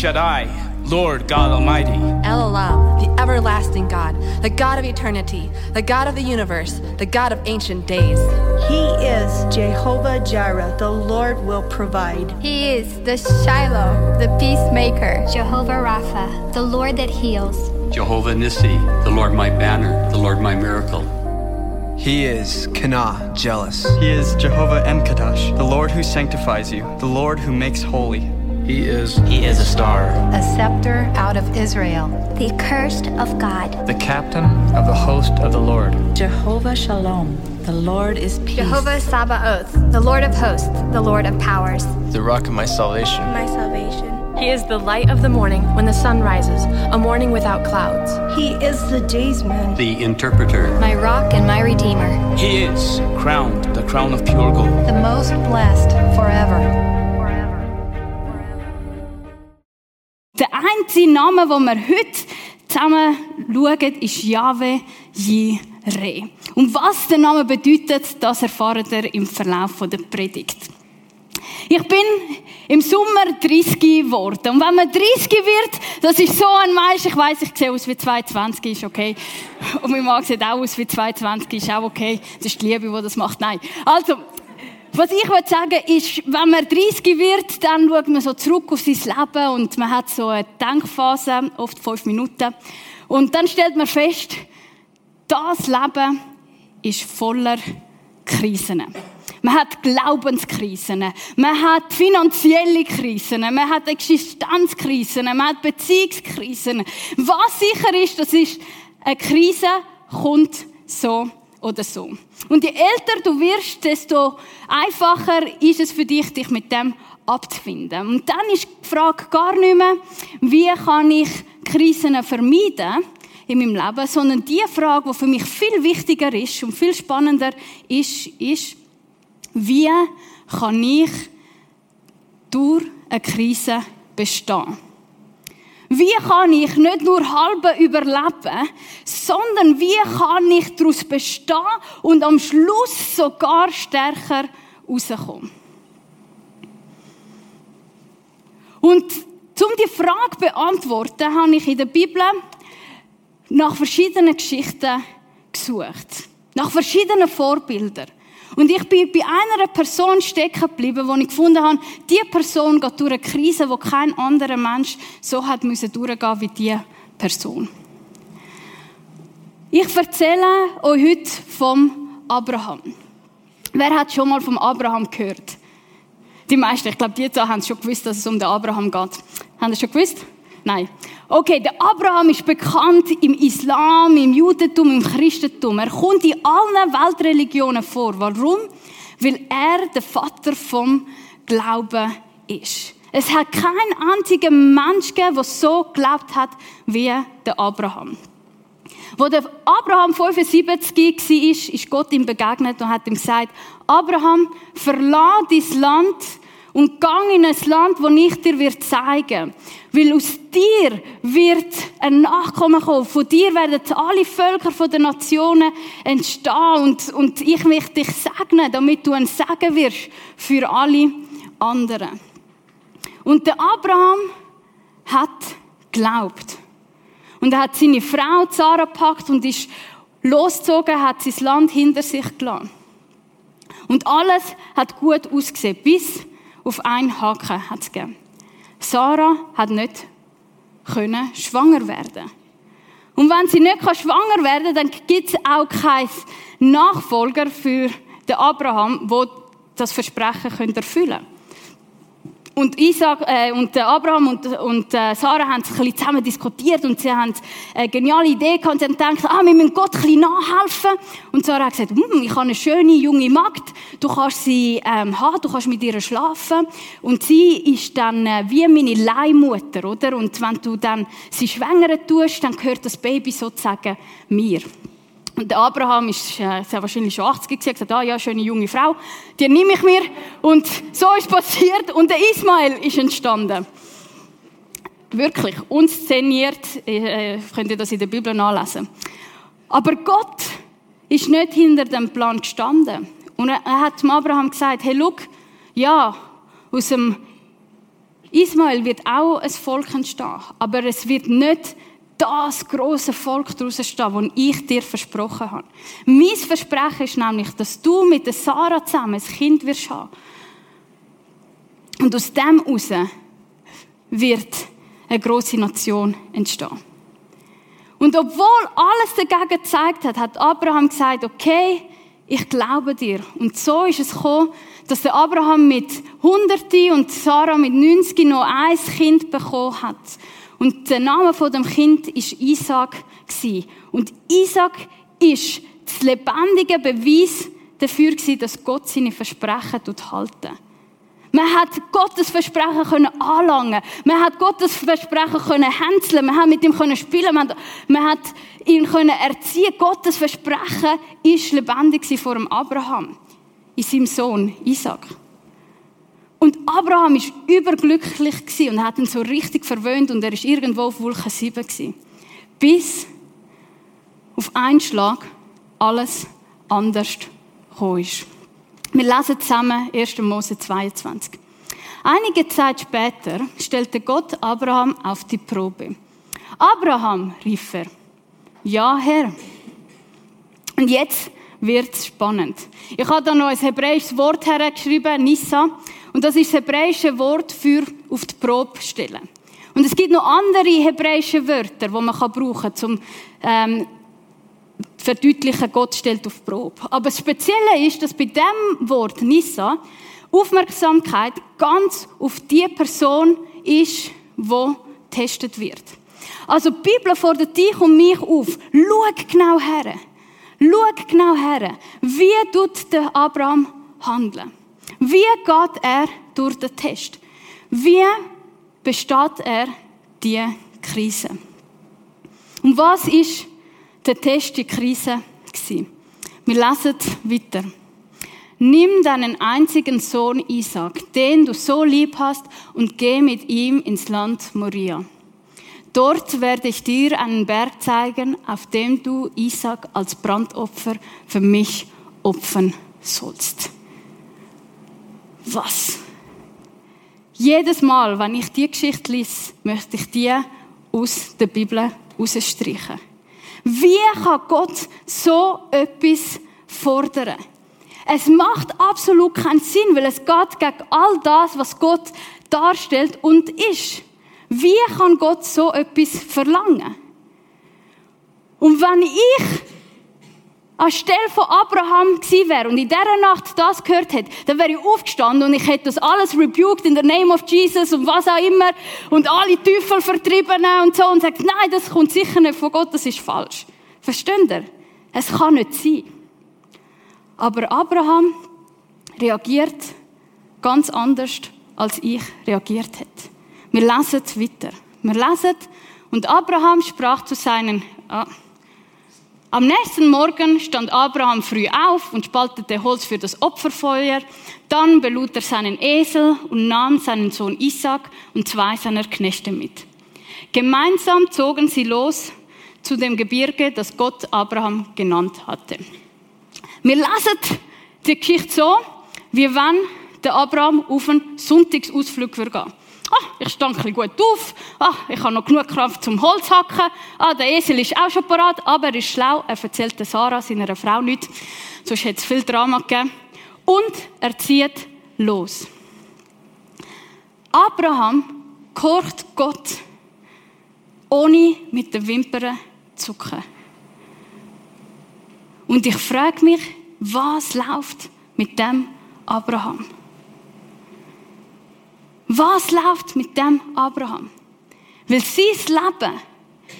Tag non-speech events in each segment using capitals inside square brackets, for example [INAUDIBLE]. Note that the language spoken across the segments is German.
Shaddai, Lord God Almighty. El Olam, the everlasting God, the God of eternity, the God of the universe, the God of ancient days. He is Jehovah Jireh, the Lord will provide. He is the Shiloh, the peacemaker. Jehovah Rapha, the Lord that heals. Jehovah Nissi, the Lord my banner, the Lord my miracle. He is Kana, jealous. He is Jehovah Emkadash, the Lord who sanctifies you, the Lord who makes holy. He is He is a star. A scepter out of Israel. The accursed of God. the captain of the host of the Lord. Jehovah Shalom, the Lord is peace. Jehovah Sabaoth, the Lord of hosts, the Lord of powers. The rock of my salvation. My salvation. He is the light of the morning when the sun rises, a morning without clouds. He is the day's daysman. The interpreter. My rock and my redeemer. He is crowned, the crown of pure gold. The most blessed forever. Einzige Name, den wir heute zusammen schauen, ist Yahweh Jireh. Und was der Name bedeutet, das erfahrt ihr im Verlauf der Predigt. Ich bin im Sommer 30 geworden. Und wenn man 30 wird, das ist so ein Mensch, ich weiß, ich sehe aus wie 22, ist okay. Und mein Mann sieht auch aus wie 22, ist auch okay. Das ist die Liebe, die das macht. Nein. Also, was ich will sagen ist, wenn man 30 wird, dann schaut man so zurück auf sein Leben und man hat so eine Denkphase, oft fünf Minuten. Und dann stellt man fest, das Leben ist voller Krisen. Man hat Glaubenskrisen, man hat finanzielle Krisen, man hat Existenzkrisen, man hat Beziehungskrisen. Was sicher ist, das ist, eine Krise kommt so oder so. Und je älter du wirst, desto einfacher ist es für dich, dich mit dem abzufinden. Und dann ist die Frage gar nicht mehr, wie kann ich Krisen vermeiden in meinem Leben, sondern die Frage, die für mich viel wichtiger ist und viel spannender ist, ist, wie kann ich durch eine Krise bestehen? Wie kann ich nicht nur halb überleben, sondern wie kann ich daraus bestehen und am Schluss sogar stärker rauskommen? Und um die Frage zu beantworten, habe ich in der Bibel nach verschiedenen Geschichten gesucht. Nach verschiedenen Vorbildern. Und ich bin bei einer Person stecken geblieben, wo ich gefunden habe, die Person geht durch eine Krise, wo kein anderer Mensch so hat müssen durchgehen wie diese Person. Ich erzähle euch heute vom Abraham. Wer hat schon mal vom Abraham gehört? Die meisten, ich glaube, die zwei haben schon gewusst, dass es um den Abraham geht. Haben Sie schon gewusst? Nein. Okay, der Abraham ist bekannt im Islam, im Judentum, im Christentum. Er kommt in allen Weltreligionen vor. Warum? Weil er der Vater vom Glauben ist. Es hat keinen einzigen Mensch gegeben, der so geglaubt hat wie der Abraham. Wo der Abraham 75 war, ist Gott ihm begegnet und hat ihm gesagt, Abraham, verlass dein Land und gang in ein Land, das ich dir zeigen Weil aus dir wird ein Nachkommen kommen. Von dir werden alle Völker der Nationen entstehen. Und, und ich möchte dich segnen, damit du ein Segen wirst für alle anderen. Und der Abraham hat geglaubt. Und er hat seine Frau Zara gepackt und ist losgezogen, hat sein Land hinter sich gelassen. Und alles hat gut ausgesehen, bis auf einen Haken hat gegeben. Sarah hat nicht können schwanger werden. Und wenn sie nicht schwanger werden kann, dann gibt es auch keinen Nachfolger für den Abraham, wo das Versprechen erfüllen könnte. Und Isaac, äh, und Abraham und, und äh, Sarah haben sich ein bisschen zusammen diskutiert und sie haben eine geniale Idee gehabt. Sie haben gedacht, ah, wir müssen Gott ein bisschen nachhelfen. Und Sarah hat gesagt, hm, ich habe eine schöne junge Magd, du kannst sie ähm, haben, du kannst mit ihr schlafen. Und sie ist dann äh, wie meine Leihmutter, oder? Und wenn du dann sie schwängern tust, dann gehört das Baby sozusagen mir. Und Abraham ist, äh, ist wahrscheinlich schon 80 gewesen, gesagt, ah ja, schöne junge Frau, die nehme ich mir. Und so ist passiert und der Ismael ist entstanden. Wirklich, unszeniert, äh, könnt ihr das in der Bibel nachlesen. Aber Gott ist nicht hinter dem Plan gestanden. Und er, hat zum Abraham gesagt, hey, look, ja, aus dem Ismael wird auch ein Volk entstehen, aber es wird nicht das große Volk daraus entstehen, das ich dir versprochen habe. Mein Versprechen ist nämlich, dass du mit der Sarah zusammen ein Kind wirst haben. Und aus dem heraus wird eine große Nation entstehen. Und obwohl alles dagegen gezeigt hat, hat Abraham gesagt, okay, ich glaube dir. Und so ist es gekommen, dass der Abraham mit Hunderte und Sarah mit 90 noch ein Kind bekommen hat. Und der Name von dem Kind ist Isaac Und Isaac ist das lebendige Beweis dafür dass Gott seine Versprechen halten man hat Gottes Versprechen können anlangen. Man hat Gottes Versprechen können hänseln. Man hat mit ihm können spielen. Man hat, man hat ihn können erziehen. Gottes Versprechen ist lebendig vor dem Abraham. In seinem Sohn Isaac. Und Abraham ist überglücklich und hat ihn so richtig verwöhnt und er ist irgendwo auf Wolke 7 gewesen. Bis auf einen Schlag alles anders gekommen ist. Wir lesen zusammen 1. Mose 22. Einige Zeit später stellte Gott Abraham auf die Probe. Abraham, rief er. Ja, Herr. Und jetzt wird es spannend. Ich habe da noch ein hebräisches Wort hergeschrieben, Nissa. Und das ist das hebräische Wort für auf die Probe stellen. Und es gibt noch andere hebräische Wörter, die man brauchen kann, um ähm, verdeutlichen, Gott stellt auf Probe. Aber das Spezielle ist, dass bei dem Wort Nissa Aufmerksamkeit ganz auf die Person ist, wo getestet wird. Also die Bibel fordert dich und mich auf. Schau genau her. Schau genau her. Wie tut der Abraham handeln? Wie geht er durch den Test? Wie besteht er die Krise? Und was ist der Test, die Krise gewesen. Wir lesen weiter. Nimm deinen einzigen Sohn Isaac, den du so lieb hast, und geh mit ihm ins Land Moria. Dort werde ich dir einen Berg zeigen, auf dem du Isaac als Brandopfer für mich opfern sollst. Was? Jedes Mal, wenn ich die Geschichte lese, möchte ich die aus der Bibel rausstreichen. Wie kann Gott so etwas fordern? Es macht absolut keinen Sinn, weil es geht gegen all das, was Gott darstellt und ist. Wie kann Gott so etwas verlangen? Und wenn ich anstelle von Abraham gewesen wäre und in dieser Nacht das gehört hätte, dann wäre ich aufgestanden und ich hätte das alles rebuked in the name of Jesus und was auch immer und alle Teufel vertrieben und so und sagt, nein, das kommt sicher nicht von Gott, das ist falsch. Versteht ihr? Es kann nicht sein. Aber Abraham reagiert ganz anders, als ich reagiert hätte. Wir lesen weiter. Wir lesen, und Abraham sprach zu seinen, ah, am nächsten Morgen stand Abraham früh auf und spaltete Holz für das Opferfeuer. Dann belud er seinen Esel und nahm seinen Sohn Isaac und zwei seiner Knechte mit. Gemeinsam zogen sie los zu dem Gebirge, das Gott Abraham genannt hatte. Wir lesen die Geschichte so, wie wenn der Abraham auf einen Sonntagsausflug gehen. Ah, ich stand ein gut auf. Ah, ich habe noch genug Kraft zum Holz hacken. Ah, der Esel ist auch schon parat, aber er ist schlau. Er erzählt Sarah, seiner Frau, nichts. Sonst hätte es viel Drama gegeben. Und er zieht los. Abraham kocht Gott, ohne mit den Wimpern zu zucken. Und ich frage mich, was läuft mit dem Abraham? Was läuft mit dem Abraham? Weil sein Leben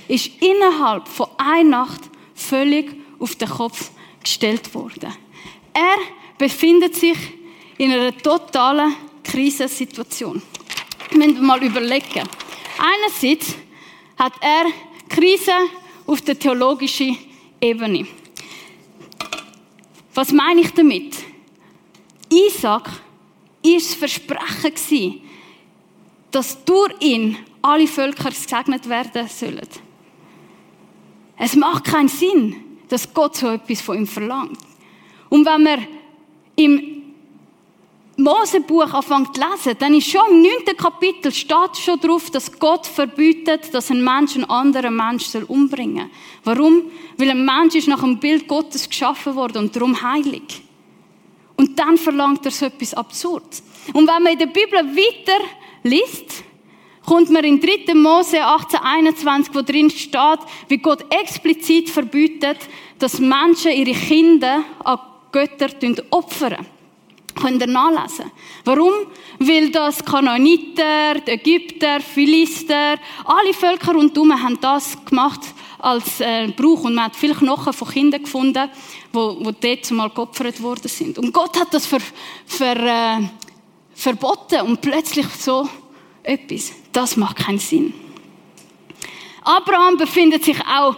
ist innerhalb von einer Nacht völlig auf den Kopf gestellt worden. Er befindet sich in einer totalen Krisensituation. Wir müssen mal überlegen. Einerseits hat er Krise auf der theologischen Ebene. Was meine ich damit? Isaac war das Versprechen dass durch ihn alle Völker gesegnet werden sollen. Es macht keinen Sinn, dass Gott so etwas von ihm verlangt. Und wenn wir im Mosebuch anfängt zu lesen, dann ist schon im neunten Kapitel steht schon drauf, dass Gott verbietet, dass ein Mensch einen anderen Mensch soll umbringen. Warum? Weil ein Mensch ist nach dem Bild Gottes geschaffen worden und darum heilig. Und dann verlangt er so etwas Absurdes. Und wenn man in der Bibel weiter liest, kommt man in 3. Mose 18, 21, wo drin steht, wie Gott explizit verbietet, dass Menschen ihre Kinder an Götter opfern könnt ihr nachlesen. Warum? Weil das Kanaaniter, die Ägypter, Philister, alle Völker rundherum haben das gemacht als äh, Brauch. Und man hat viele Knochen von Kindern gefunden, wo, wo dort zumal geopfert worden sind. Und Gott hat das ver, ver, äh, verboten und plötzlich so etwas. Das macht keinen Sinn. Abraham befindet sich auch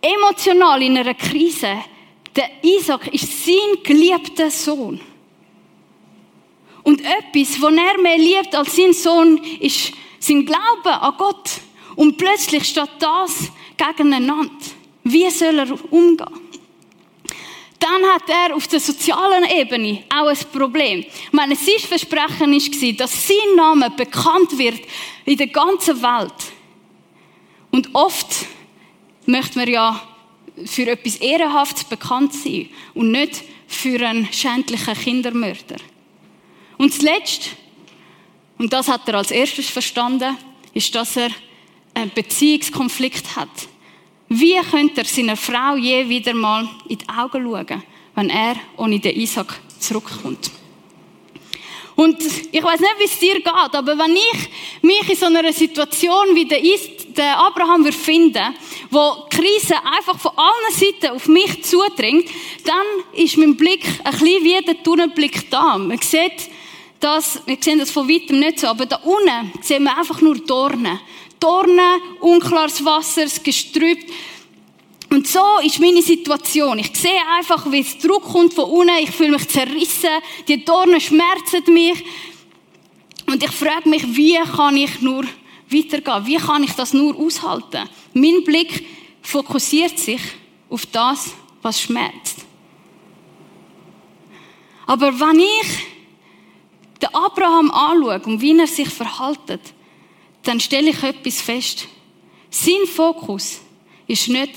emotional in einer Krise. Der Isaac ist sein geliebter Sohn. Und etwas, was er mehr liebt als sein Sohn, ist sein Glaube an Gott. Und plötzlich steht das gegeneinander. Wie soll er umgehen? Dann hat er auf der sozialen Ebene auch ein Problem. Ich meine, sein Versprechen war, dass sein Name bekannt wird in der ganzen Welt. Und oft möchte man ja für etwas Ehrenhaftes bekannt sein und nicht für einen schändlichen Kindermörder. Und zuletzt, und das hat er als erstes verstanden, ist, dass er einen Beziehungskonflikt hat. Wie könnte er seiner Frau je wieder mal in die Augen schauen, wenn er ohne den Isaac zurückkommt? Und ich weiß nicht, wie es dir geht, aber wenn ich mich in so einer Situation wie der, Abraham würde finden, wo die Krise einfach von allen Seiten auf mich zudringt, dann ist mein Blick ein bisschen wie der Tunnelblick da. Man sieht das, wir sehen das von weitem nicht so, aber da unten sehen wir einfach nur Dornen. Dornen, unklares Wasser, das. Und so ist meine Situation. Ich sehe einfach, wie es Druck kommt von unten. Ich fühle mich zerrissen. Die Dornen schmerzen mich. Und ich frage mich, wie kann ich nur weitergehen? Wie kann ich das nur aushalten? Mein Blick fokussiert sich auf das, was schmerzt. Aber wenn ich den Abraham anschaue und wie er sich verhaltet, dann stelle ich etwas fest. Sein Fokus ist nicht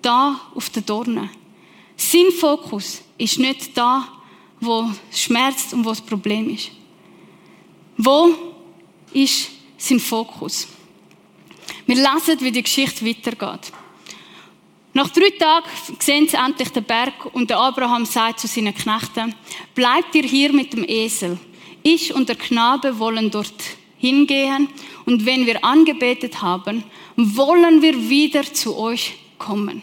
da auf den Dornen. Sein Fokus ist nicht da, wo es schmerzt und wo das Problem ist. Wo ist sein Fokus? Wir lesen, wie die Geschichte weitergeht. Nach drei Tagen sehen sie endlich den Berg und der Abraham sagt zu seinen Knechten, bleibt ihr hier mit dem Esel. Ich und der Knabe wollen dort hingehen und wenn wir angebetet haben, wollen wir wieder zu euch kommen.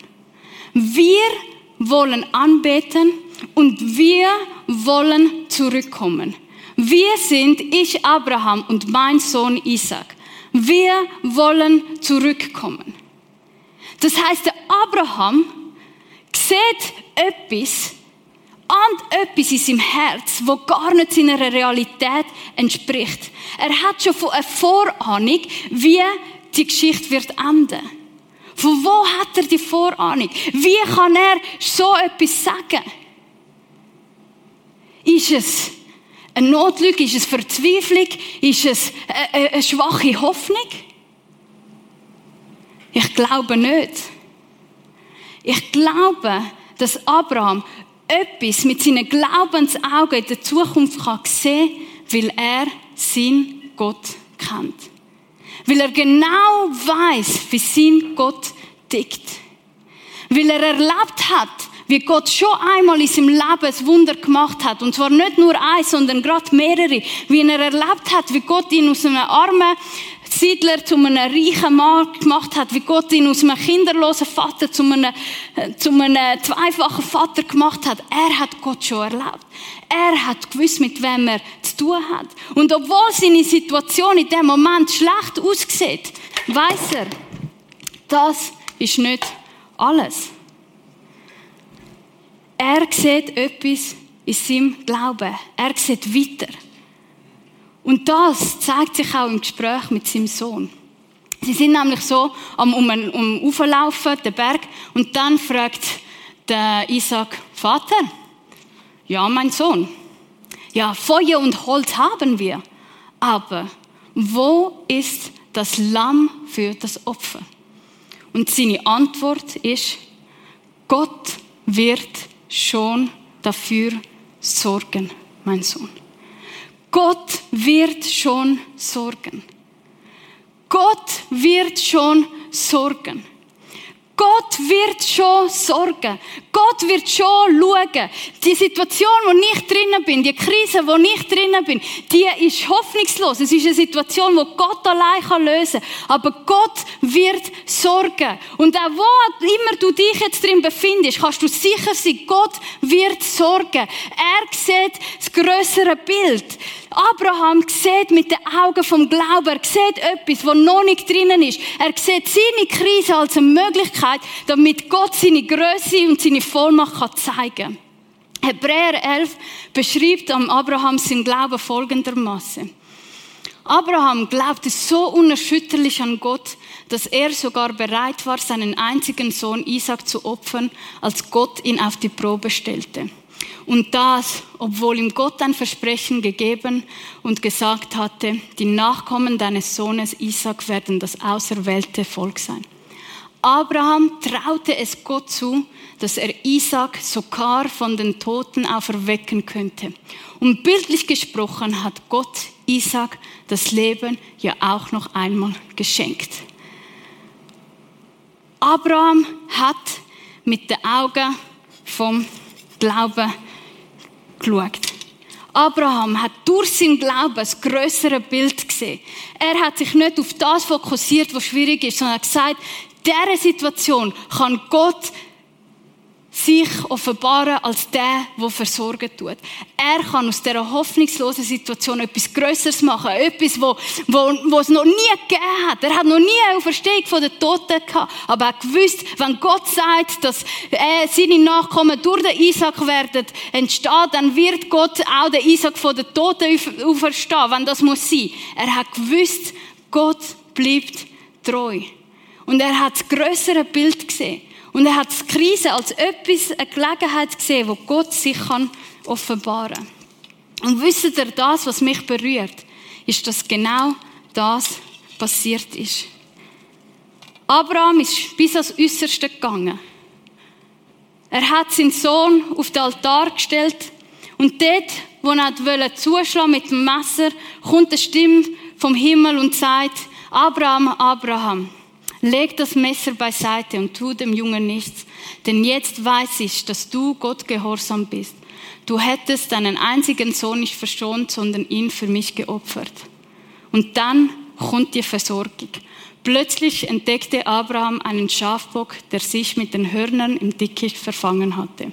Wir wollen anbeten und wir wollen zurückkommen. Wir sind ich Abraham und mein Sohn Isaac. Wir wollen zurückkommen. Das heißt, der Abraham sieht etwas, ahnt etwas in seinem Herz, wo gar nicht seiner Realität entspricht. Er hat schon eine Vorahnung, wie die Geschichte wird enden. Von wo hat er die Vorahnung? Wie kann er so etwas sagen? Ist es eine Notlüge? Ist es Verzweiflung? Ist es eine, eine schwache Hoffnung? Ich glaube nicht. Ich glaube, dass Abraham etwas mit seinen Glaubensaugen in der Zukunft kann sehen kann, weil er seinen Gott kennt. Weil er genau weiß, wie sein Gott tickt. Weil er erlebt hat, wie Gott schon einmal in seinem Leben ein Wunder gemacht hat. Und zwar nicht nur eins, sondern gerade mehrere. Wie er erlebt hat, wie Gott ihn aus einem armen Siedler zu einem reichen Mann gemacht hat, wie Gott ihn aus einem kinderlosen Vater zu einem, zu einem zweifachen Vater gemacht hat. Er hat Gott schon erlebt. Er hat gewusst, mit wem er zu tun hat. Und obwohl seine Situation in dem Moment schlecht aussieht, weiß er, das ist nicht alles. Er sieht etwas in seinem Glauben. Er sieht weiter. Und das zeigt sich auch im Gespräch mit seinem Sohn. Sie sind nämlich so am um, um auflaufen, den Berg, und dann fragt der Isaac, Vater, ja, mein Sohn, ja, Feuer und Holz haben wir, aber wo ist das Lamm für das Opfer? Und seine Antwort ist, Gott wird schon dafür sorgen, mein Sohn. Gott wird schon sorgen. Gott wird schon sorgen. Gott wird schon sorgen. Gott wird schon schauen. Die Situation, wo ich drinnen bin, die Krise, wo ich drinnen bin, die ist hoffnungslos. Es ist eine Situation, wo Gott allein lösen kann. Aber Gott wird sorgen. Und auch wo immer du dich jetzt drin befindest, kannst du sicher sein, Gott wird sorgen. Er sieht das größere Bild. Abraham sieht mit den Augen vom Glauben, er sieht etwas, was noch nicht drinnen ist. Er sieht seine Krise als eine Möglichkeit, damit Gott seine Größe und seine Vollmacht kann zeigen kann. Hebräer 11 beschreibt am Abraham sein Glauben folgendermaßen. Abraham glaubte so unerschütterlich an Gott, dass er sogar bereit war, seinen einzigen Sohn Isaac zu opfern, als Gott ihn auf die Probe stellte. Und das, obwohl ihm Gott ein Versprechen gegeben und gesagt hatte, die Nachkommen deines Sohnes Isaac werden das auserwählte Volk sein. Abraham traute es Gott zu, dass er Isaac sogar von den Toten auferwecken könnte. Und bildlich gesprochen hat Gott Isaac das Leben ja auch noch einmal geschenkt. Abraham hat mit den Augen vom Glauben geschaut. Abraham hat durch sein Glauben das größere Bild gesehen. Er hat sich nicht auf das fokussiert, was schwierig ist, sondern hat gesagt, dieser Situation kann Gott sich offenbaren als der, der versorgen tut. Er kann aus dieser hoffnungslosen Situation etwas Größeres machen. Etwas, wo, wo, wo es noch nie gegeben hat. Er hat noch nie eine Verstehung von den Toten gehabt. Aber er gewusst, wenn Gott sagt, dass äh, seine Nachkommen durch den Isaac werden entstehen, dann wird Gott auch den Isaac von den Toten auferstehen, wenn das muss sein. Er hat gewusst, Gott bleibt treu. Und er hat das größere Bild gesehen. Und er hat die Krise als etwas, eine Gelegenheit gesehen, wo Gott sich kann offenbaren Und wisst ihr, das, was mich berührt, ist, dass genau das passiert ist. Abraham ist bis ans Äußerste gegangen. Er hat seinen Sohn auf den Altar gestellt und dort, wo er zuschlagen mit dem Messer, kommt eine Stimme vom Himmel und sagt, Abraham, Abraham. Leg das Messer beiseite und tu dem Jungen nichts, denn jetzt weiß ich, dass du Gott gehorsam bist. Du hättest deinen einzigen Sohn nicht verschont, sondern ihn für mich geopfert. Und dann kommt die Versorgung. Plötzlich entdeckte Abraham einen Schafbock, der sich mit den Hörnern im Dickicht verfangen hatte.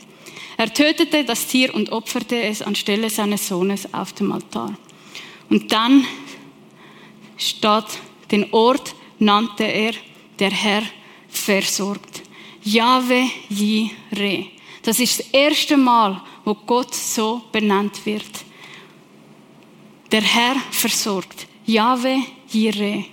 Er tötete das Tier und opferte es anstelle seines Sohnes auf dem Altar. Und dann statt den Ort nannte er der Herr versorgt. Jahwe Jireh. Das ist das erste Mal, wo Gott so benannt wird. Der Herr versorgt. Jahwe Jireh.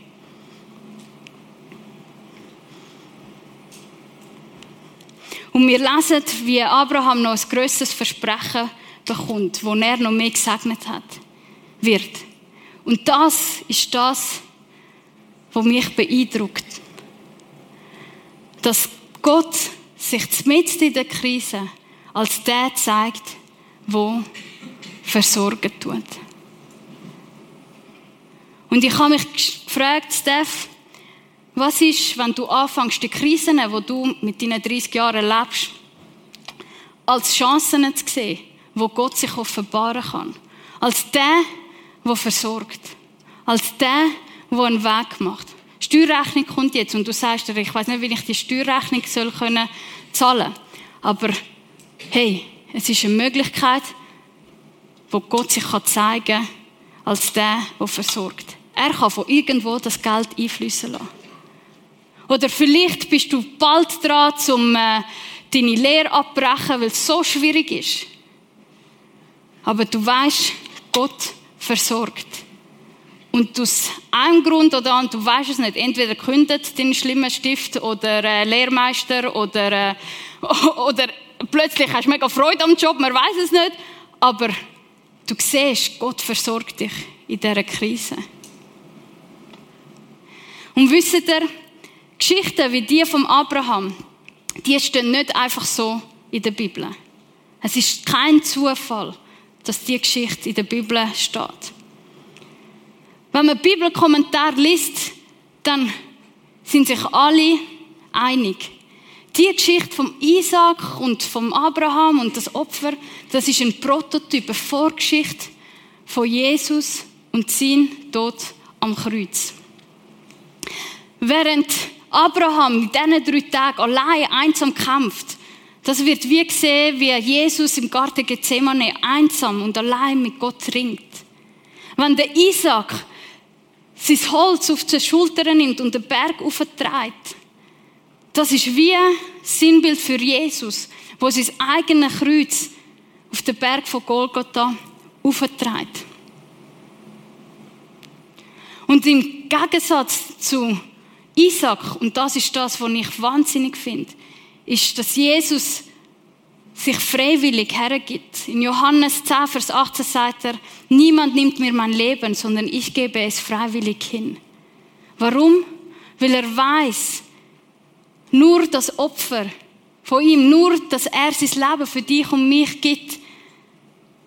Und wir lesen, wie Abraham noch ein grösseres Versprechen bekommt, wo er noch mehr gesegnet hat, wird. Und das ist das, was mich beeindruckt dass Gott sich mitten in der Krise als der zeigt, wo versorgen tut. Und ich habe mich gefragt, Steph, was ist, wenn du anfängst, die Krisen, die du mit deinen 30 Jahren lebst, als Chancen zu sehen, wo Gott sich offenbaren kann. Als der, der versorgt. Als der, der einen Weg macht. Steuerrechnung kommt jetzt und du sagst dir, ich weiß nicht, wie ich die Steuerrechnung soll können zahlen. Aber hey, es ist eine Möglichkeit, wo Gott sich kann zeigen als der, der versorgt. Er kann von irgendwo das Geld einfließen lassen. Oder vielleicht bist du bald dran, um äh, deine Lehre abbrechen, weil es so schwierig ist. Aber du weißt, Gott versorgt. Und aus einem Grund oder anderen, du weißt es nicht, entweder kündet den schlimmen Stift oder äh, Lehrmeister oder, äh, [LAUGHS] oder plötzlich hast du mega Freude am Job, man weiß es nicht, aber du siehst, Gott versorgt dich in dieser Krise. Und wisst ihr, Geschichten wie die vom Abraham, die stehen nicht einfach so in der Bibel. Es ist kein Zufall, dass die Geschichte in der Bibel steht. Wenn man Bibelkommentar liest, dann sind sich alle einig. Die Geschichte vom Isaac und vom Abraham und das Opfer, das ist ein Prototyp, eine Vorgeschichte von Jesus und sein Tod am Kreuz. Während Abraham in diesen drei Tagen allein einsam kämpft, das wird wie gesehen, wie Jesus im Garten Gethsemane einsam und allein mit Gott ringt. Wenn der Isaac sein Holz auf die Schultern nimmt und den Berg auftreibt, das ist wie ein Sinnbild für Jesus, wo sein eigenes Kreuz auf den Berg von Golgotha auftreibt. Und im Gegensatz zu Isaac, und das ist das, was ich wahnsinnig finde, ist, dass Jesus sich freiwillig hergibt. In Johannes 10, Vers 18 sagt er, niemand nimmt mir mein Leben, sondern ich gebe es freiwillig hin. Warum? Weil er weiß, nur das Opfer von ihm, nur, dass er sein Leben für dich und mich gibt,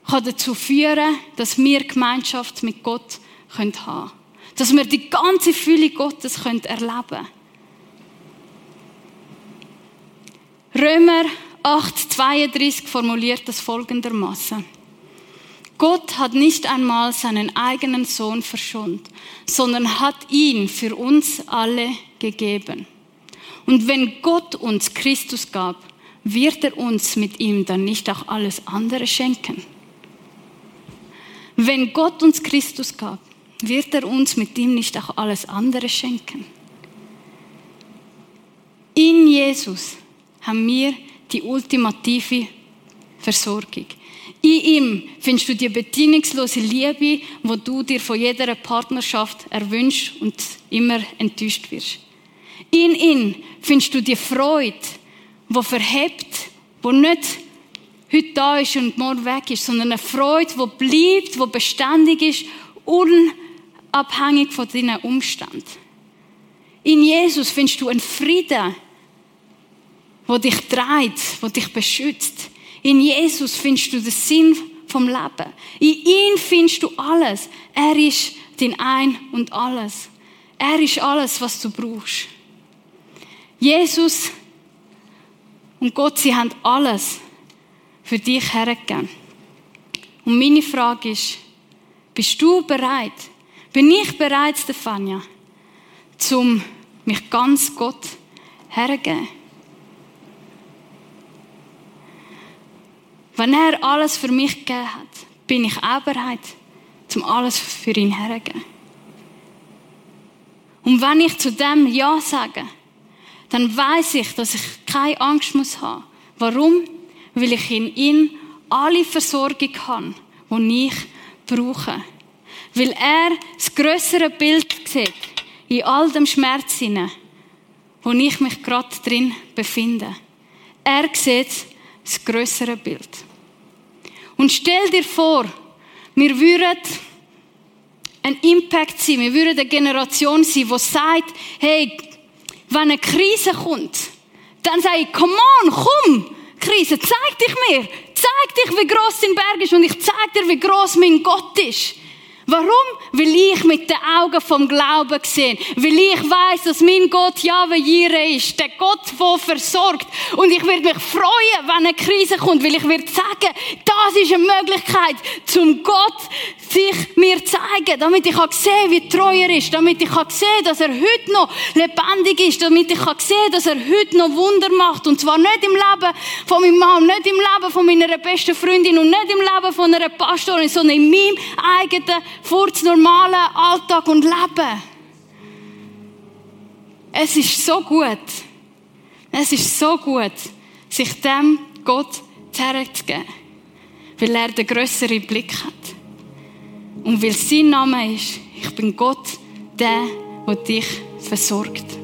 kann dazu führen, dass wir Gemeinschaft mit Gott haben können. Dass wir die ganze Fülle Gottes erleben können. Römer 8,32 formuliert das folgendermaßen. Gott hat nicht einmal seinen eigenen Sohn verschont, sondern hat ihn für uns alle gegeben. Und wenn Gott uns Christus gab, wird er uns mit ihm dann nicht auch alles andere schenken? Wenn Gott uns Christus gab, wird er uns mit ihm nicht auch alles andere schenken? In Jesus haben wir die ultimative Versorgung. In ihm findest du die bedingungslose Liebe, wo du dir von jeder Partnerschaft erwünscht und immer enttäuscht wirst. In ihm findest du die Freude, wo verhebt, wo nicht heute da ist und morgen weg ist, sondern eine Freude, wo bleibt, wo beständig ist, unabhängig von deinen Umständen. In Jesus findest du einen Frieden, wo dich treibt, wo dich beschützt. In Jesus findest du den Sinn vom Leben. In ihm findest du alles. Er ist dein Ein und alles. Er ist alles, was du brauchst. Jesus und Gott, sie haben alles für dich hergegeben. Und meine Frage ist, bist du bereit? Bin ich bereit, Stefania, zum mich ganz Gott hergeben? Wenn er alles für mich gegeben hat, bin ich auch bereit, zum alles für ihn herzugeben. Und wenn ich zu dem Ja sage, dann weiß ich, dass ich keine Angst muss haben. Warum? Weil ich in ihm alle Versorgung habe, die ich brauche. Weil er das größere Bild sieht, in all dem Schmerz hinein, wo ich mich gerade drin befinde. Er sieht das größere Bild. Und stell dir vor, wir würden ein Impact sein, wir würden eine Generation sein, die sagt, hey, wenn eine Krise kommt, dann sage ich, come on, komm, Krise, zeig dich mir, zeig dich, wie groß dein Berg ist und ich zeig dir, wie groß mein Gott ist. Warum? Weil ich mit den Augen vom Glauben sehe. Weil ich weiß, dass mein Gott Jahwe Jireh ist. Der Gott, der versorgt. Und ich werde mich freuen, wenn eine Krise kommt. Weil ich werde sagen, das ist eine Möglichkeit, zum Gott sich mir zeigen. Damit ich sehen kann wie treu er ist. Damit ich sehen kann dass er heute noch lebendig ist. Damit ich sehen kann dass er heute noch Wunder macht. Und zwar nicht im Leben von meinem Mann, nicht im Leben von meiner besten Freundin und nicht im Leben von einer Pastorin, sondern in meinem eigenen furz normalen Alltag und Leben. Es ist so gut. Es ist so gut, sich dem Gott herzugeben. Weil er den grösseren Blick hat. Und weil sein Name ist, ich bin Gott, der, der dich versorgt.